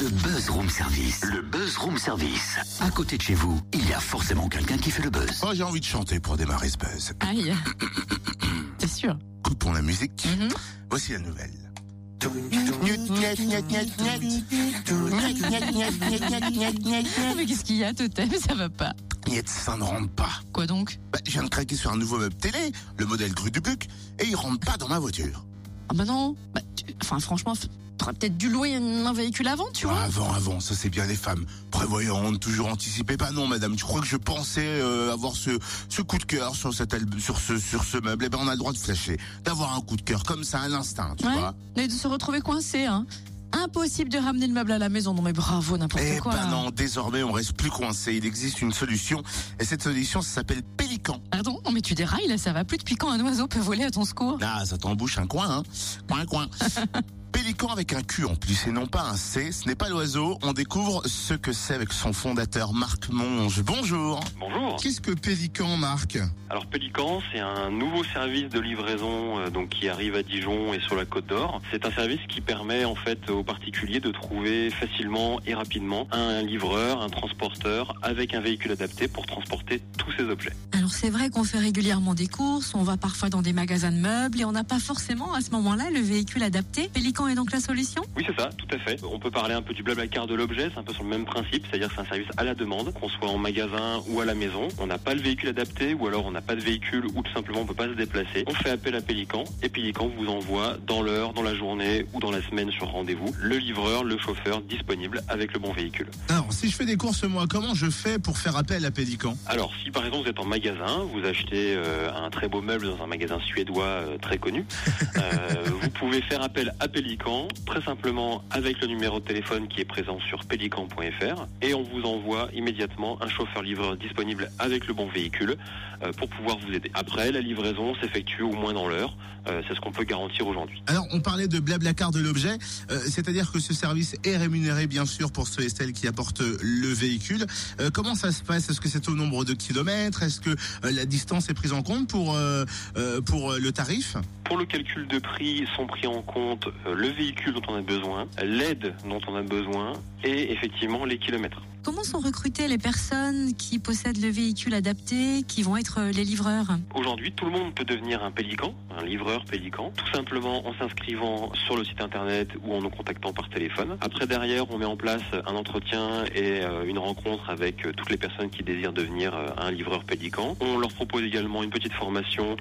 Le Buzz Room Service. Le Buzz Room Service. À côté de chez vous, il y a forcément quelqu'un qui fait le buzz. Oh, j'ai envie de chanter pour démarrer ce buzz. Aïe. C'est sûr. Coupons la musique. Mhm. Voici la nouvelle. Mais qu'est-ce qu'il y a, Totem Ça va pas. Niet, ça ne rentre pas. Quoi donc? Bah, je viens de craquer sur un nouveau meuble télé, le modèle Cru du Buc, et il rentre pas dans ma voiture. Ah bah non. Bah, tu- Enfin, franchement, t'aurais peut-être dû louer un, véhicule avant, tu Ah, vois. avant, avant, ça c'est bien les femmes. Prévoyantes, toujours anticipées. Bah non, madame, tu crois que je pensais euh, avoir ce, ce coup de cœur sur, cet sur, ce, sur ce meuble? Eh ben, on a le droit de flasher, d'avoir un coup de cœur comme ça à l'instinct, tu Ouais. vois. Et de se retrouver coincé, hein. Impossible de ramener le meuble à la maison. Non mais bravo, n'importe Eh quoi. ben non, désormais on reste plus coincé. Il existe une solution, et cette solution, ça s'appelle Pélican. Pardon? Non mais tu dérailles, là, ça va plus depuis quand un oiseau peut voler à ton secours? Ah, ça t'embouche un coin, hein Coin, coin. Pélican avec un Q en plus et non pas un C. Ce n'est pas l'oiseau. On découvre ce que c'est avec son fondateur Marc Monge. Bonjour. Bonjour. Qu'est-ce que Pélican, Marc? Alors Pélican, c'est un nouveau service de livraison euh, donc qui arrive à Dijon et sur la Côte d'Or. C'est un service qui permet en fait aux particuliers de trouver facilement et rapidement un livreur, un transporteur avec un véhicule adapté pour transporter tous ces objets. Alors c'est vrai qu'on fait régulièrement des courses, on va parfois dans des magasins de meubles et on n'a pas forcément à ce moment-là le véhicule adapté. Pélican est donc la solution? Oui, c'est ça, tout à fait. On peut parler un peu du blablacar de l'objet, c'est un peu sur le même principe, c'est-à-dire que c'est un service à la demande, qu'on soit en magasin ou à la maison. On n'a pas le véhicule adapté ou alors on n'a pas de véhicule ou tout simplement on peut pas se déplacer. On fait appel à Pélican et Pélican vous envoie dans l'heure, dans la journée ou dans la semaine sur rendez-vous le livreur, le chauffeur disponible avec le bon véhicule. Alors, si je fais des courses moi, comment je fais pour faire appel à Pélican? Alors, si par exemple vous êtes en magasin, vous achetez euh, un très beau meuble dans un magasin suédois euh, très connu, euh, vous pouvez faire appel à Pélican, très simplement avec le numéro de téléphone qui est présent sur pélican.fr, et on vous envoie immédiatement un chauffeur-livreur disponible avec le bon véhicule euh, pour pouvoir vous aider. Après, la livraison s'effectue au moins dans l'heure, euh, c'est ce qu'on peut garantir aujourd'hui. Alors, on parlait de Blablacar de l'objet, euh, c'est-à-dire que ce service est rémunéré bien sûr pour ceux et celles qui apportent le véhicule. Comment ça se passe? Est-ce que c'est au nombre de kilomètres? Est-ce que la distance est prise en compte pour pour le tarif? Pour le calcul de prix sont pris en compte euh, le véhicule dont on a besoin, l'aide dont on a besoin et effectivement les kilomètres. Comment sont recrutées les personnes qui possèdent le véhicule adapté, qui vont être euh, les livreurs? Aujourd'hui, tout le monde peut devenir un pélican, un livreur pélican, tout simplement en s'inscrivant sur le site internet ou en nous contactant par téléphone. Après, derrière, on met en place un entretien et euh, une rencontre avec euh, toutes les personnes qui désirent devenir un livreur pélican. On leur propose également une petite formation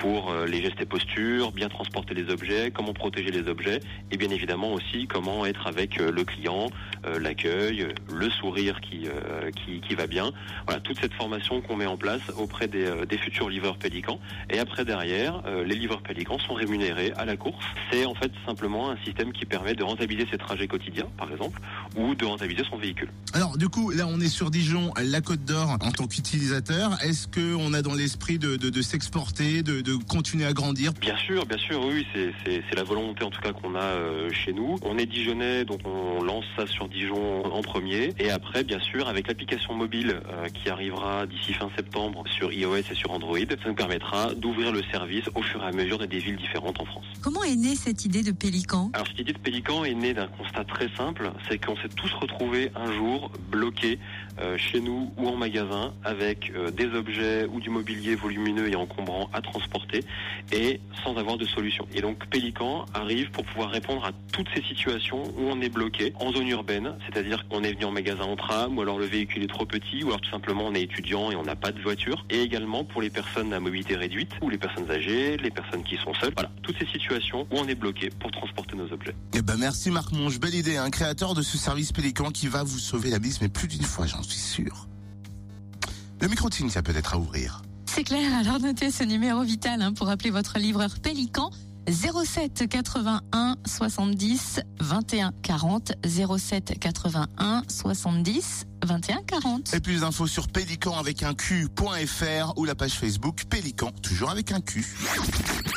pour les gestes et postures, bien transporter les objets, comment protéger les objets et bien évidemment aussi comment être avec le client, l'accueil, le sourire qui, euh, qui, qui va bien. Voilà, toute cette formation qu'on met en place auprès des, euh, des futurs livreurs pélicans. Et après, derrière, euh, les livreurs pélicans sont rémunérés à la course. C'est en fait simplement un système qui permet de rentabiliser ses trajets quotidiens, par exemple, ou de rentabiliser son véhicule. Alors du coup, là on est sur Dijon, la Côte d'Or en tant qu'utilisateur. Est-ce que on a dans l'esprit de, de, de s'exporter, de, de continuer à grandir? Bien sûr, bien sûr, oui, c'est- c'est c'est la volonté en tout cas qu'on a euh, chez nous. On est Dijonnais, donc on lance ça sur Dijon en premier. Et après, bien sûr, avec l'application mobile euh, qui arrivera d'ici fin septembre sur iOS et sur Android, ça nous permettra d'ouvrir le service au fur et à mesure des villes différentes en France. Comment est née cette idée de Pélican? Alors cette idée de Pélican est née d'un constat très simple, c'est qu'on s'est tous retrouvés un jour bloqués euh, chez nous ou en magasin avec euh, des objets ou du mobilier volumineux et encombrant à transporter et sans avoir de solution. Et donc Pélican arrive pour pouvoir répondre à toutes ces situations où on est bloqué en zone urbaine, c'est-à-dire qu'on est venu en magasin en tram ou alors le véhicule est trop petit ou alors tout simplement on est étudiant et on n'a pas de voiture et également pour les personnes à mobilité réduite ou les personnes âgées, les personnes qui sont seules. Voilà, toutes ces situations où on est bloqué pour transporter nos objets. Eh ben merci Marc Monge, belle idée, un créateur de ce service Pélican qui va vous sauver la mise, mais plus d'une fois, j'en suis sûr. Le micro de Cynthia peut-être à ouvrir. C'est clair, alors notez ce numéro vital hein, pour appeler votre livreur Pélican 07 81 70 21 40 07 81 70 21 40. Et plus d'infos sur pélican avec un Q.fr ou la page Facebook Pélican, toujours avec un Q.